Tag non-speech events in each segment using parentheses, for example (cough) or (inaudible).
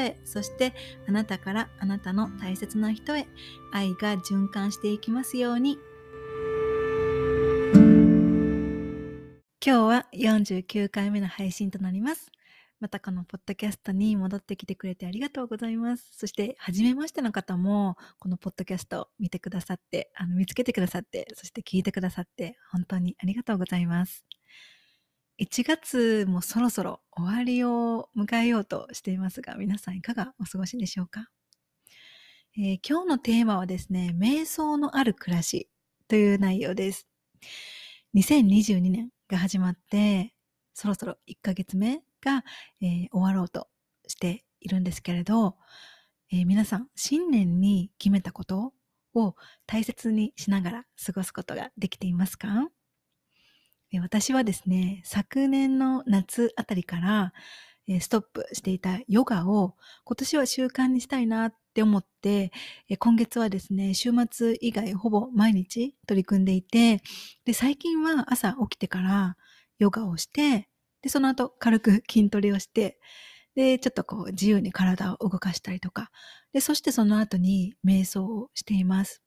へそしてあなたからあなたの大切な人へ愛が循環していきますように今日は49回目の配信となります。またこのポッドキャストに戻ってきてくれてありがとうございます。そして、初めましての方も、このポッドキャストを見てくださって、あの見つけてくださって、そして聞いてくださって、本当にありがとうございます。1月もそろそろ終わりを迎えようとしていますが、皆さんいかがお過ごしでしょうか、えー、今日のテーマはですね、瞑想のある暮らしという内容です。2022年が始まって、そろそろ1ヶ月目が、えー、終わろうとしているんですけれど、えー、皆さん、新年に決めたことを大切にしながら過ごすことができていますか、私はですね、昨年の夏あたりから、えストップしていたヨガを今年は習慣にしたいなって思って、え今月はですね、週末以外ほぼ毎日取り組んでいて、で、最近は朝起きてからヨガをして、で、その後軽く筋トレをして、で、ちょっとこう自由に体を動かしたりとか、で、そしてその後に瞑想をしています。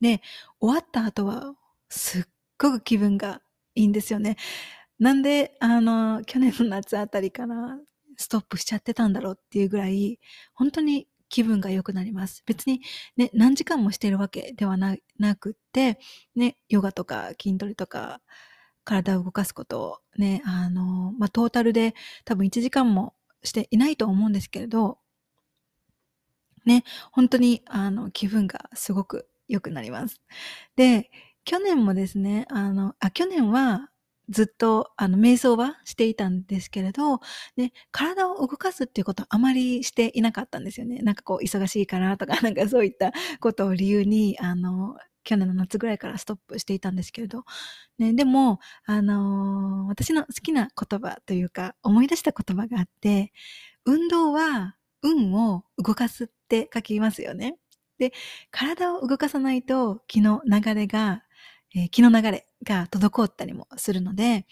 で、終わった後はすっごく気分がいいんですよね。なんで、あの、去年の夏あたりからストップしちゃってたんだろうっていうぐらい、本当に気分が良くなります。別にね、何時間もしているわけではなくって、ね、ヨガとか筋トレとか、体を動かすことをね、あの、まあ、トータルで多分1時間もしていないと思うんですけれど、ね、本当にあの気分がすごく良くなります。で、去年もですね、あの、あ、去年はずっと、あの、瞑想はしていたんですけれど、ね、体を動かすっていうことはあまりしていなかったんですよね。なんかこう、忙しいからとか、(laughs) なんかそういったことを理由に、あの、去年の夏ぐらいからストップしていたんですけれど、ね、でも、あのー、私の好きな言葉というか、思い出した言葉があって、運動は運を動かすって書きますよね。で、体を動かさないと気の流れがえー、気の流れが滞ったりもするので、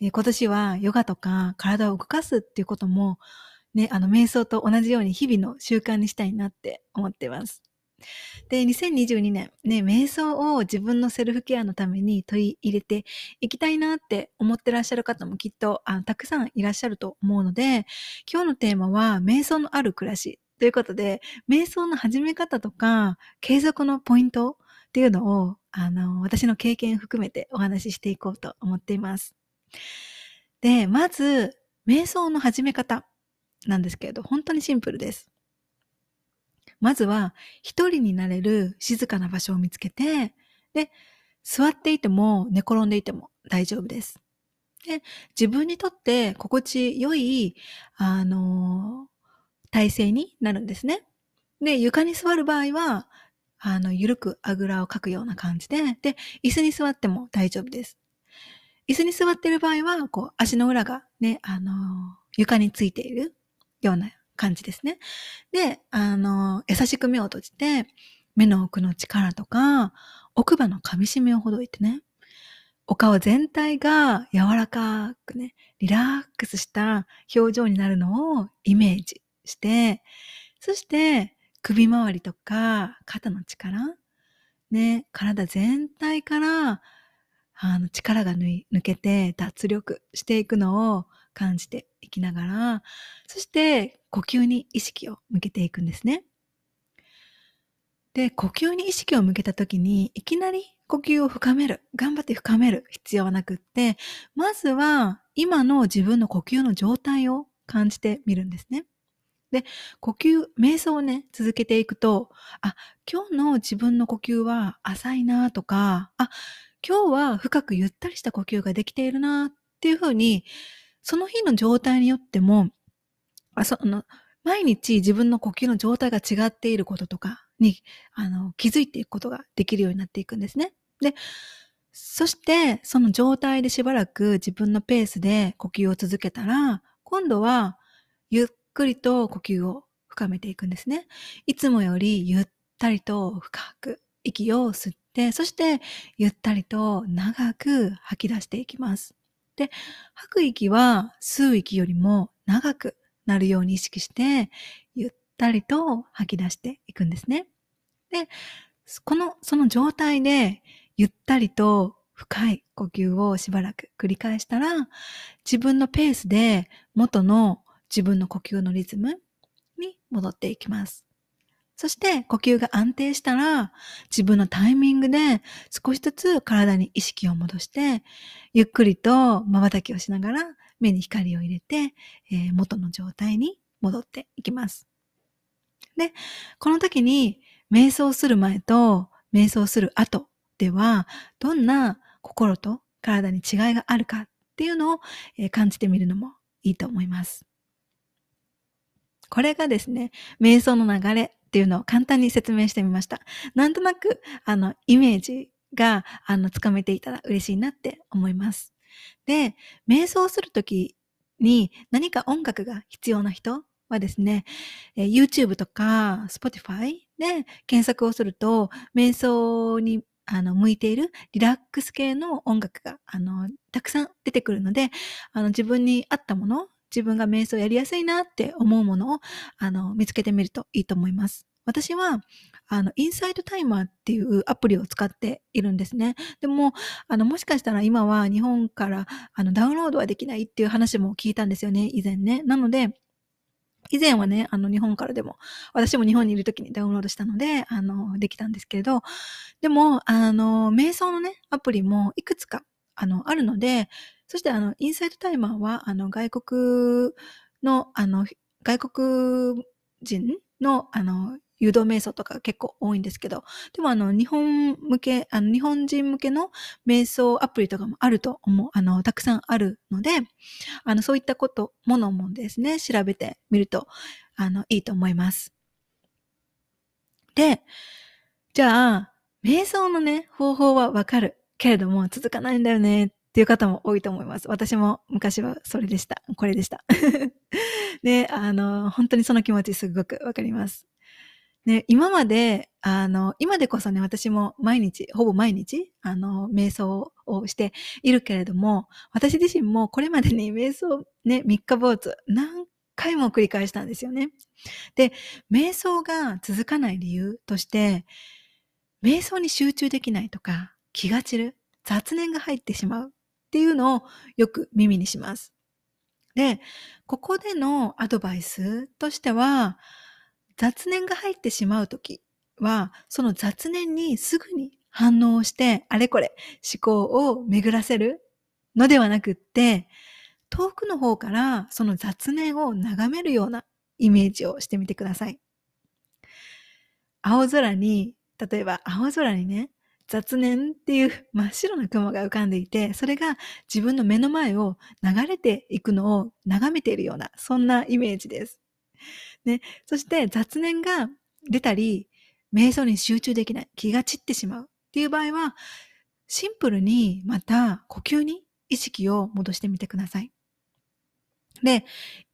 えー、今年はヨガとか体を動かすっていうことも、ね、あの、瞑想と同じように日々の習慣にしたいなって思ってます。で、2022年、ね、瞑想を自分のセルフケアのために取り入れていきたいなって思ってらっしゃる方もきっとあたくさんいらっしゃると思うので、今日のテーマは瞑想のある暮らしということで、瞑想の始め方とか継続のポイントっていうのを、あの、私の経験含めてお話ししていこうと思っています。で、まず、瞑想の始め方なんですけれど、本当にシンプルです。まずは、一人になれる静かな場所を見つけて、で、座っていても寝転んでいても大丈夫です。で、自分にとって心地よい、あの、体勢になるんですね。で、床に座る場合は、あの、ゆるくあぐらをかくような感じで、で、椅子に座っても大丈夫です。椅子に座っている場合は、こう、足の裏がね、あの、床についているような感じですね。で、あの、優しく目を閉じて、目の奥の力とか、奥歯の噛み締めをほどいてね、お顔全体が柔らかくね、リラックスした表情になるのをイメージして、そして首周りとか肩の力、ね、体全体からあの力が抜けて脱力していくのを感じていきながら、そして呼吸に意識を向けていくんですね。で、呼吸に意識を向けた時に、いきなり呼吸を深める、頑張って深める必要はなくって、まずは今の自分の呼吸の状態を感じてみるんですね。で、呼吸、瞑想をね、続けていくと、あ、今日の自分の呼吸は浅いなとか、あ、今日は深くゆったりした呼吸ができているなっていうふうに、その日の状態によっても、あその毎日自分の呼吸の状態が違っていることとかにあの気づいていくことができるようになっていくんですね。で、そしてその状態でしばらく自分のペースで呼吸を続けたら、今度はゆっくりと呼吸を深めていくんですね。いつもよりゆったりと深く息を吸って、そしてゆったりと長く吐き出していきます。で、吐く息は吸う息よりも長くなるように意識して、ゆったりと吐き出していくんですね。で、この、その状態でゆったりと深い呼吸をしばらく繰り返したら、自分のペースで元の自分の呼吸のリズムに戻っていきます。そして呼吸が安定したら自分のタイミングで少しずつ体に意識を戻してゆっくりと瞬きをしながら目に光を入れて、えー、元の状態に戻っていきます。で、この時に瞑想する前と瞑想する後ではどんな心と体に違いがあるかっていうのを、え、感じてみるのもいいと思います。これがですね、瞑想の流れっていうのを簡単に説明してみました。なんとなく、あの、イメージが、あの、つかめていたら嬉しいなって思います。で、瞑想するときに何か音楽が必要な人はですね、え YouTube とか Spotify で検索をすると、瞑想にあの、向いているリラックス系の音楽が、あの、たくさん出てくるので、あの、自分に合ったもの、自分が瞑想やりやすいなって思うものを、あの、見つけてみるといいと思います。私は、あの、インサイドタイマーっていうアプリを使っているんですね。でも、あの、もしかしたら今は日本からあのダウンロードはできないっていう話も聞いたんですよね、以前ね。なので、以前はね、あの、日本からでも、私も日本にいる時にダウンロードしたので、あの、できたんですけれど、でも、あの、瞑想のね、アプリもいくつか、あの、あるので、そして、あの、インサイドタイマーは、あの、外国の、あの、外国人の、あの、誘導瞑想とか結構多いんですけど、でもあの、日本向け、あの、日本人向けの瞑想アプリとかもあると思う、あの、たくさんあるので、あの、そういったこと、ものもですね、調べてみると、あの、いいと思います。で、じゃあ、瞑想のね、方法はわかるけれども続かないんだよねっっていう方も多いと思います。私も昔はそれでした。これでした。で、(laughs) あの、本当にその気持ちすごくわかります。ね、今まで、あの、今でこそね、私も毎日、ほぼ毎日、あの、瞑想をしているけれども、私自身もこれまでに (laughs) 瞑想、ね、三日坊主、何回も繰り返したんですよね。で、瞑想が続かない理由として、瞑想に集中できないとか、気が散る、雑念が入ってしまうっていうのをよく耳にします。で、ここでのアドバイスとしては、雑念が入ってしまうときは、その雑念にすぐに反応して、あれこれ思考を巡らせるのではなくって、遠くの方からその雑念を眺めるようなイメージをしてみてください。青空に、例えば青空にね、雑念っていう (laughs) 真っ白な雲が浮かんでいて、それが自分の目の前を流れていくのを眺めているような、そんなイメージです。ね。そして雑念が出たり、瞑想に集中できない、気が散ってしまうっていう場合は、シンプルにまた呼吸に意識を戻してみてください。で、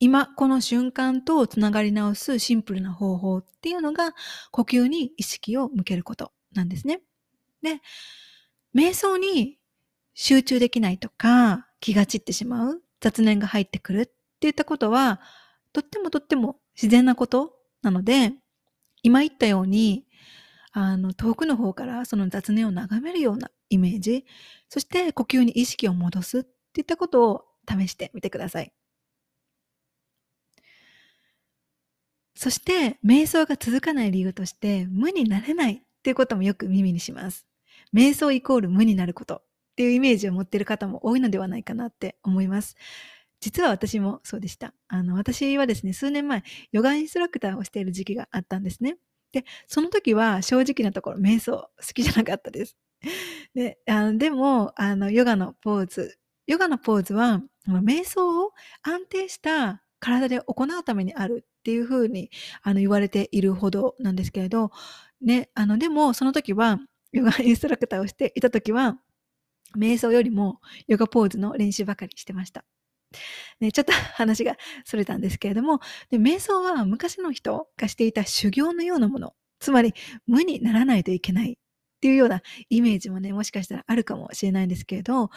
今この瞬間とつながり直すシンプルな方法っていうのが呼吸に意識を向けることなんですね。で、瞑想に集中できないとか気が散ってしまう雑念が入ってくるっていったことはとってもとっても自然なことなので、今言ったように、あの、遠くの方からその雑念を眺めるようなイメージ、そして呼吸に意識を戻すっていったことを試してみてください。そして、瞑想が続かない理由として、無になれないっていうこともよく耳にします。瞑想イコール無になることっていうイメージを持っている方も多いのではないかなって思います。実は私もそうでした。あの、私はですね、数年前、ヨガインストラクターをしている時期があったんですね。で、その時は正直なところ、瞑想好きじゃなかったです。(laughs) で、あのでも、あの、ヨガのポーズ、ヨガのポーズは、瞑想を安定した体で行うためにあるっていうふうにあの言われているほどなんですけれど、ね、あの、でもその時は、ヨ (laughs) ガインストラクターをしていた時は、瞑想よりもヨガポーズの練習ばかりしてました。ね、ちょっと話がそれたんですけれども、で瞑想は昔の人がしていた修行のようなもの、つまり無にならないといけないっていうようなイメージもね、もしかしたらあるかもしれないんですけれど、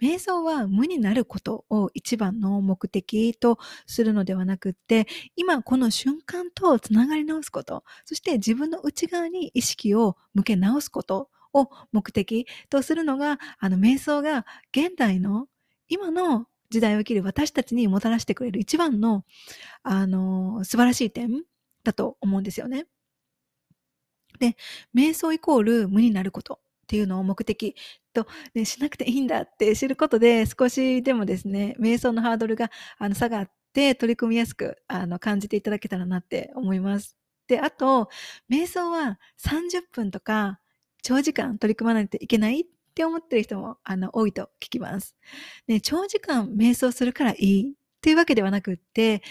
瞑想は無になることを一番の目的とするのではなくって、今この瞬間とつながり直すこと、そして自分の内側に意識を向け直すことを目的とするのが、あの瞑想が現代の今の時代を生きる私たちにもたらしてくれる一番の、あの、素晴らしい点だと思うんですよね。で、瞑想イコール無になることっていうのを目的と、ね、しなくていいんだって知ることで少しでもですね、瞑想のハードルがあの下がって取り組みやすくあの感じていただけたらなって思います。で、あと、瞑想は30分とか長時間取り組まないといけないって思ってる人もあの多いと聞きます。ね、長時間瞑想するからいいっていうわけではなくって、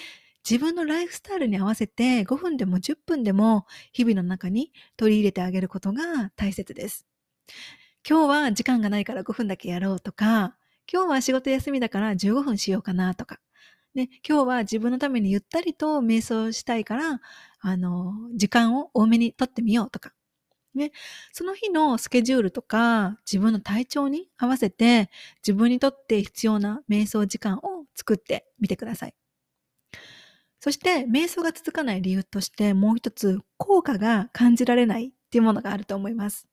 自分のライフスタイルに合わせて5分でも10分でも日々の中に取り入れてあげることが大切です。今日は時間がないから5分だけやろうとか、今日は仕事休みだから15分しようかなとか、ね、今日は自分のためにゆったりと瞑想したいから、あの、時間を多めにとってみようとか、ね、その日のスケジュールとか自分の体調に合わせて自分にとって必要な瞑想時間を作ってみてください。そして瞑想が続かない理由としてもう一つ効果が感じられないっていうものがあると思います。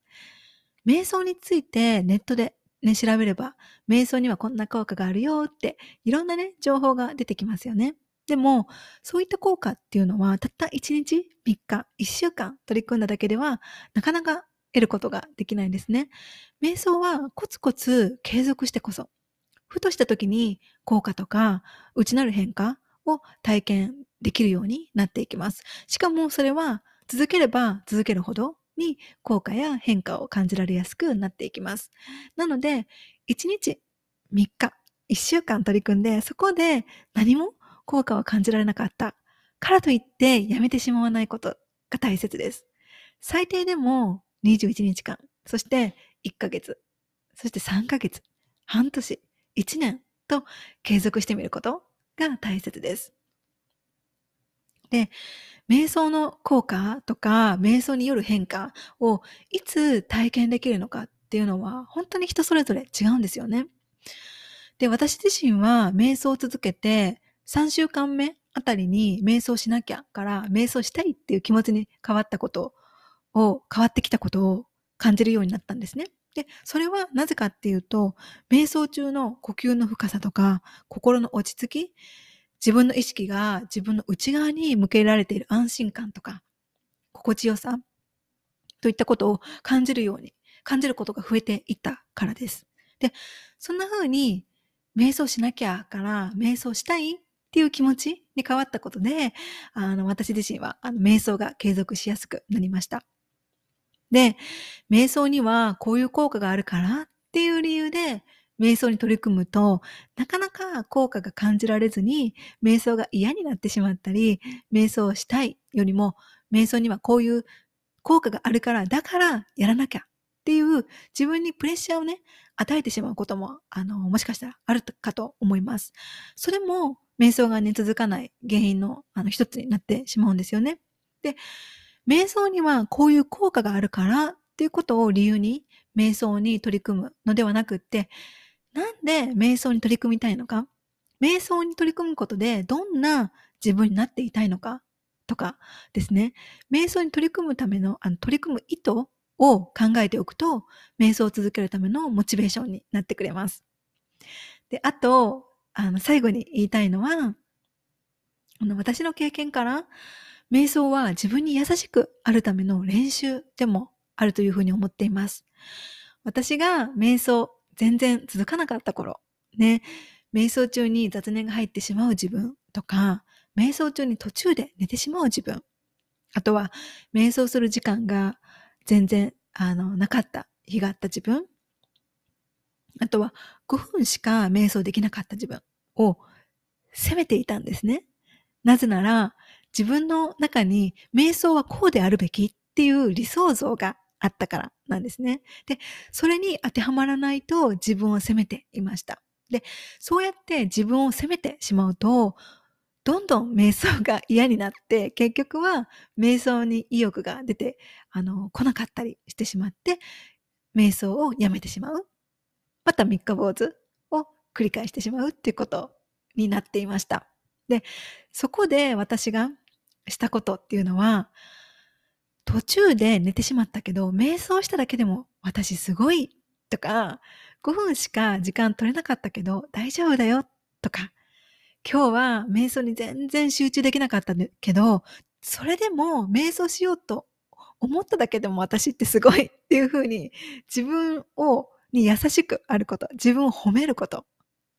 瞑想についてネットでね、調べれば瞑想にはこんな効果があるよっていろんなね、情報が出てきますよね。でも、そういった効果っていうのは、たった1日、3日、1週間取り組んだだけでは、なかなか得ることができないんですね。瞑想はコツコツ継続してこそ、ふとした時に効果とか、内なる変化を体験できるようになっていきます。しかもそれは続ければ続けるほどに効果や変化を感じられやすくなっていきます。なので、1日3日、1週間取り組んで、そこで何も効果を感じられなかったからといってやめてしまわないことが大切です。最低でも21日間、そして1ヶ月、そして3ヶ月、半年、1年と継続してみることが大切です。で、瞑想の効果とか、瞑想による変化をいつ体験できるのかっていうのは、本当に人それぞれ違うんですよね。で、私自身は瞑想を続けて、3週間目あたりに瞑想しなきゃから、瞑想したいっていう気持ちに変わったことを、変わってきたことを感じるようになったんですね。で、それはなぜかっていうと、瞑想中の呼吸の深さとか、心の落ち着き、自分の意識が自分の内側に向けられている安心感とか、心地よさといったことを感じるように、感じることが増えていったからです。で、そんな風に瞑想しなきゃから瞑想したいっていう気持ちに変わったことで、あの、私自身はあの瞑想が継続しやすくなりました。で、瞑想にはこういう効果があるからっていう理由で瞑想に取り組むと、なかなか効果が感じられずに、瞑想が嫌になってしまったり、瞑想をしたいよりも、瞑想にはこういう効果があるから、だからやらなきゃっていう自分にプレッシャーをね、与えてしまうことも、あの、もしかしたらあるかと思います。それも、瞑想がね、続かない原因の、あの、一つになってしまうんですよね。で、瞑想にはこういう効果があるからっていうことを理由に、瞑想に取り組むのではなくって、なんで瞑想に取り組みたいのか？瞑想に取り組むことでどんな自分になっていたいのか？とかですね。瞑想に取り組むための、あの取り組む意図を考えておくと、瞑想を続けるためのモチベーションになってくれます。で、あと、あの、最後に言いたいのは、あの、私の経験から、瞑想は自分に優しくあるための練習でもあるというふうに思っています。私が瞑想全然続かなかった頃、ね、瞑想中に雑念が入ってしまう自分とか、瞑想中に途中で寝てしまう自分、あとは瞑想する時間が全然あのなかった日があった自分、あとは5分しか瞑想できなかった自分を責めていたんですね。なぜなら、自分の中に瞑想はこうであるべきっていう理想像があったからなんですね。で、それに当てはまらないと自分を責めていました。で、そうやって自分を責めてしまうと、どんどん瞑想が嫌になって、結局は瞑想に意欲が出て、あの、来なかったりしてしまって、瞑想をやめてしまう。また三日坊主を繰り返してしまうっていうことになっていました。で、そこで私がしたことっていうのは、途中で寝てしまったけど、瞑想しただけでも私すごいとか、5分しか時間取れなかったけど大丈夫だよとか、今日は瞑想に全然集中できなかったけど、それでも瞑想しようと思っただけでも私ってすごいっていうふうに自分をに優しくあること、自分を褒めること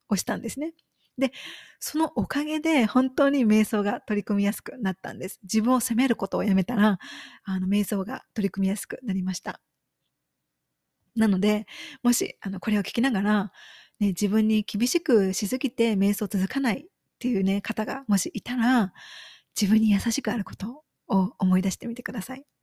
をしたんですね。で、そのおかげで本当に瞑想が取り組みやすくなったんです。自分を責めることをやめたら、あの、瞑想が取り組みやすくなりました。なので、もし、あの、これを聞きながら、ね、自分に厳しくしすぎて瞑想続かないっていうね、方がもしいたら、自分に優しくあることを思い出してみてください。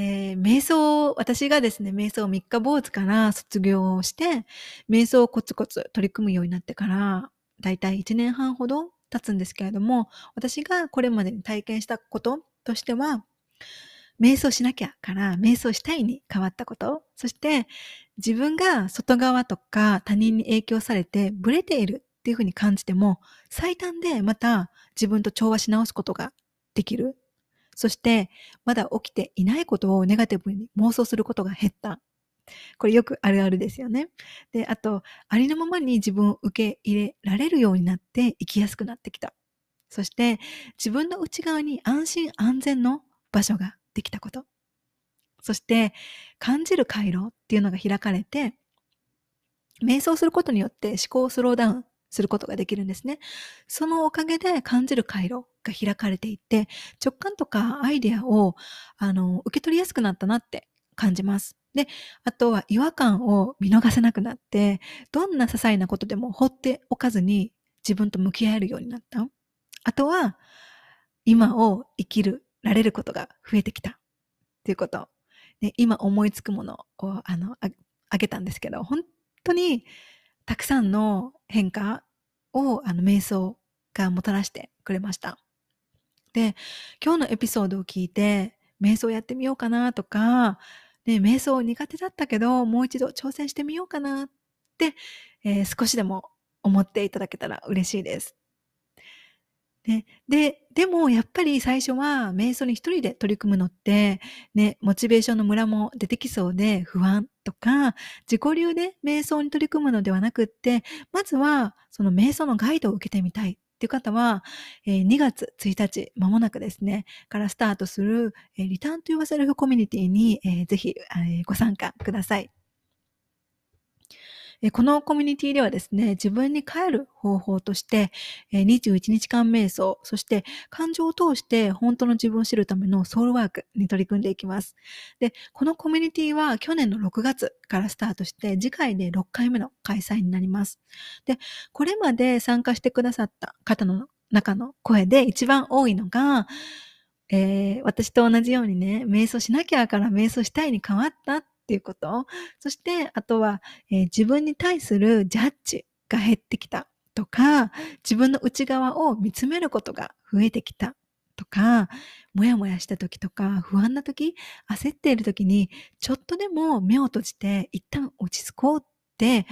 えー、瞑想、私がですね、瞑想三日坊主から卒業をして、瞑想をコツコツ取り組むようになってから、だいたい1年半ほど経つんですけれども、私がこれまでに体験したこととしては、瞑想しなきゃから瞑想したいに変わったこと、そして自分が外側とか他人に影響されてブレているっていうふうに感じても、最短でまた自分と調和し直すことができる。そして、まだ起きていないことをネガティブに妄想することが減った。これよくあるあるですよね。で、あと、ありのままに自分を受け入れられるようになって生きやすくなってきた。そして、自分の内側に安心安全の場所ができたこと。そして、感じる回路っていうのが開かれて、瞑想することによって思考をスローダウンすることができるんですね。そのおかげで感じる回路が開かれていって、直感とかアイデアを、あの、受け取りやすくなったなって感じます。で、あとは違和感を見逃せなくなって、どんな些細なことでも放っておかずに自分と向き合えるようになった。あとは、今を生きる、られることが増えてきた。っていうこと。で今思いつくものを、あの、あげたんですけど、本当にたくさんの変化をあの瞑想がもたらしてくれました。で、今日のエピソードを聞いて、瞑想やってみようかなとか、ね、瞑想苦手だったけど、もう一度挑戦してみようかなって、えー、少しでも思っていただけたら嬉しいです。ね、で、でもやっぱり最初は瞑想に一人で取り組むのって、ね、モチベーションのムラも出てきそうで不安とか、自己流で瞑想に取り組むのではなくって、まずはその瞑想のガイドを受けてみたいっていう方は、え、2月1日、まもなくですね、からスタートする、え、リターンというセルフコミュニティに、えー、ぜひ、え、ご参加ください。このコミュニティではですね、自分に帰る方法として、21日間瞑想、そして感情を通して本当の自分を知るためのソウルワークに取り組んでいきます。で、このコミュニティは去年の6月からスタートして、次回で6回目の開催になります。で、これまで参加してくださった方の中の声で一番多いのが、えー、私と同じようにね、瞑想しなきゃから瞑想したいに変わったっていうこと。そして、あとは、えー、自分に対するジャッジが減ってきたとか、自分の内側を見つめることが増えてきたとか、もやもやした時とか、不安な時、焦っている時に、ちょっとでも目を閉じて一旦落ち着こうって、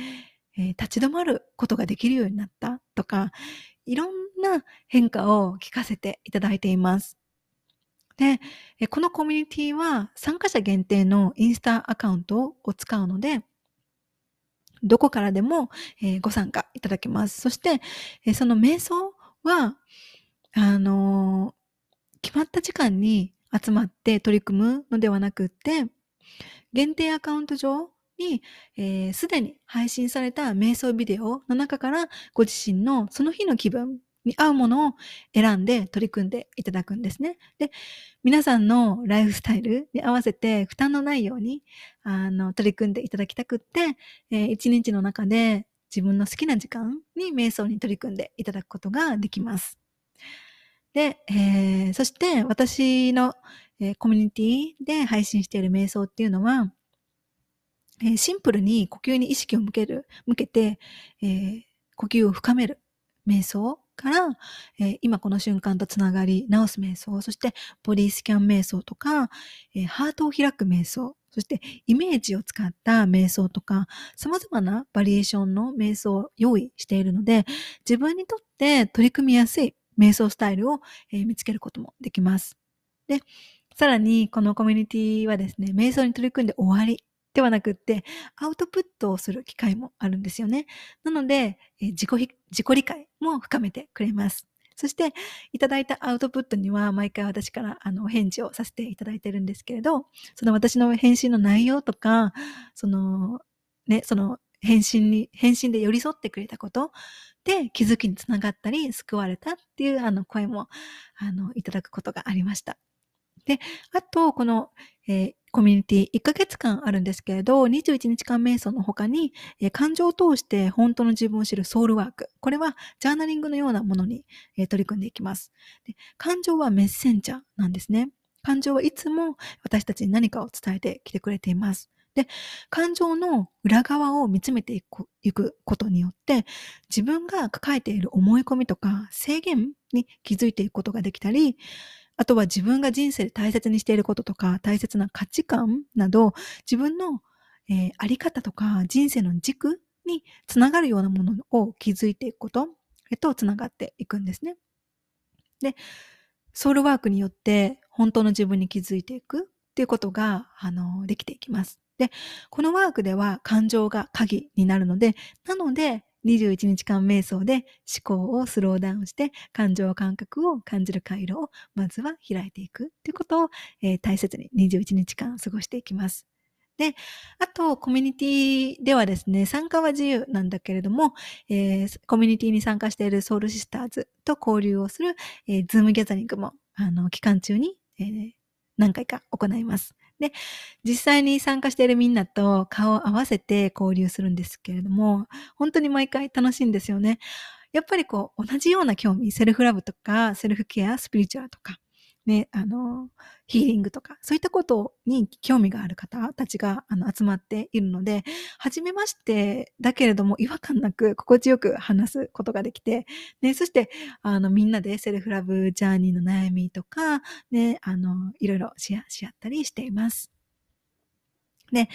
えー、立ち止まることができるようになったとか、いろんな変化を聞かせていただいています。で、このコミュニティは参加者限定のインスタアカウントを使うので、どこからでも、ご参加いただけます。そして、その瞑想は、あの決まった時間に集まって取り組むのではなくって、限定アカウント上に、す、で、に配信された瞑想ビデオの中からご自身のその日の気分に合うものを選んで取り組んでいただくんですね。で、皆さんのライフスタイルに合わせて負担のないように、あの、取り組んでいただきたくって、えー、一日の中で自分の好きな時間に瞑想に取り組んでいただくことができます。で、えー、そして私の、えー、コミュニティで配信している瞑想っていうのは、えー、シンプルに呼吸に意識を向ける、向けて、えー、呼吸を深める瞑想から、えー、今この瞬間とつながり直す瞑想、そしてボディスキャン瞑想とか、えー、ハートを開く瞑想、そしてイメージを使った瞑想とか、様々なバリエーションの瞑想を用意しているので、自分にとって取り組みやすい瞑想スタイルを、えー、見つけることもできます。で、さらにこのコミュニティはですね、瞑想に取り組んで終わりではなくって、アウトプットをする機会もあるんですよね。なので、え自己、自己理解も深めてくれます。そして、いただいたアウトプットには、毎回私から、あの、お返事をさせていただいてるんですけれど、その私の返信の内容とか、その、ね、その、返信に、返信で寄り添ってくれたことで気づきにつながったり、救われたっていう、あの、声も、あの、いただくことがありました。で、あと、この、えー、コミュニティ1ヶ月間あるんですけれど、21日間瞑想の他に、えー、感情を通して本当の自分を知るソウルワーク。これはジャーナリングのようなものに、えー、取り組んでいきますで。感情はメッセンジャーなんですね。感情はいつも私たちに何かを伝えてきてくれています。で、感情の裏側を見つめていくいくことによって、自分が抱えている思い込みとか制限に気づいていくことができたり、あとは自分が人生で大切にしていることとか、大切な価値観など、自分の、えー、あり方とか人生の軸につながるようなものを気づいていくことへとつながっていくんですね。で、ソウルワークによって本当の自分に気づいていくっていうことが、あの、できていきます。で、このワークでは感情が鍵になるので、なので、21日間瞑想で思考をスローダウンして感情感覚を感じる回路をまずは開いていくということを、えー、大切に21日間過ごしていきます。で、あと、コミュニティではですね、参加は自由なんだけれども、えー、コミュニティに参加しているソウルシスターズと交流をする、えー、ズームギャザリングも、あの、期間中に、えー、何回か行います。で、実際に参加しているみんなと顔を合わせて交流するんですけれども、本当に毎回楽しいんですよね。やっぱりこう、同じような興味、セルフラブとか、セルフケア、スピリチュアルとか、ね、あの、ヒーリングとか、そういったことに興味がある方たちがあの集まっているので、初めましてだけれども違和感なく心地よく話すことができて、ね、そして、あの、みんなでセルフラブジャーニーの悩みとか、ね、あの、いろいろシェアし合ったりしています。で、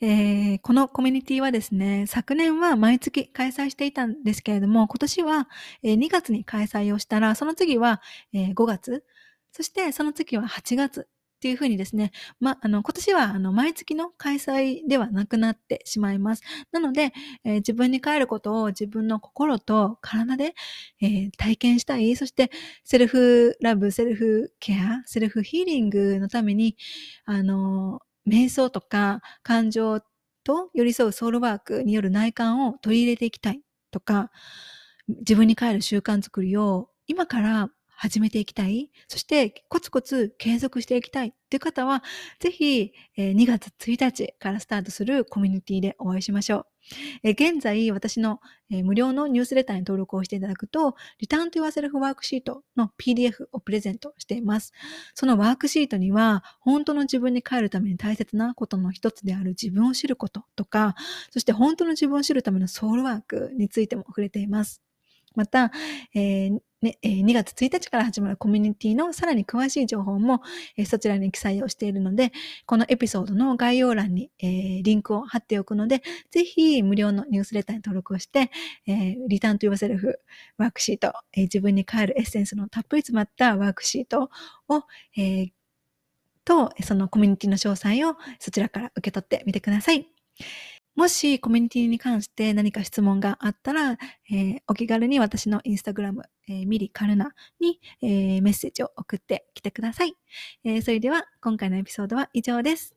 えー、このコミュニティはですね、昨年は毎月開催していたんですけれども、今年はえ2月に開催をしたら、その次はえ5月、そしてその次は8月っていうふうにですね、ま、あの、今年はあの、毎月の開催ではなくなってしまいます。なので、えー、自分に帰ることを自分の心と体で、えー、体験したい。そして、セルフラブ、セルフケア、セルフヒーリングのために、あの、瞑想とか感情と寄り添うソウルワークによる内観を取り入れていきたいとか、自分に帰る習慣づくりを今から始めていきたい、そしてコツコツ継続していきたいっていう方は、ぜひ2月1日からスタートするコミュニティでお会いしましょう。現在、私の無料のニュースレターに登録をしていただくと、リターンと Yourself ワークシートの PDF をプレゼントしています。そのワークシートには、本当の自分に帰るために大切なことの一つである自分を知ることとか、そして本当の自分を知るためのソウルワークについても触れています。また、えーね、2月1日から始まるコミュニティのさらに詳しい情報もえ、そちらに記載をしているので、このエピソードの概要欄にえ、リンクを貼っておくので、ぜひ無料のニュースレターに登録をしてえ、リターンと yourself ワークシートえ、自分に帰るエッセンスのたっぷり詰まったワークシートをえ、と、そのコミュニティの詳細をそちらから受け取ってみてください。もしコミュニティに関して何か質問があったら、えー、お気軽に私のインスタグラム、えー、ミリカルナに、えー、メッセージを送ってきてください、えそれでは今回のエピソードは以上です。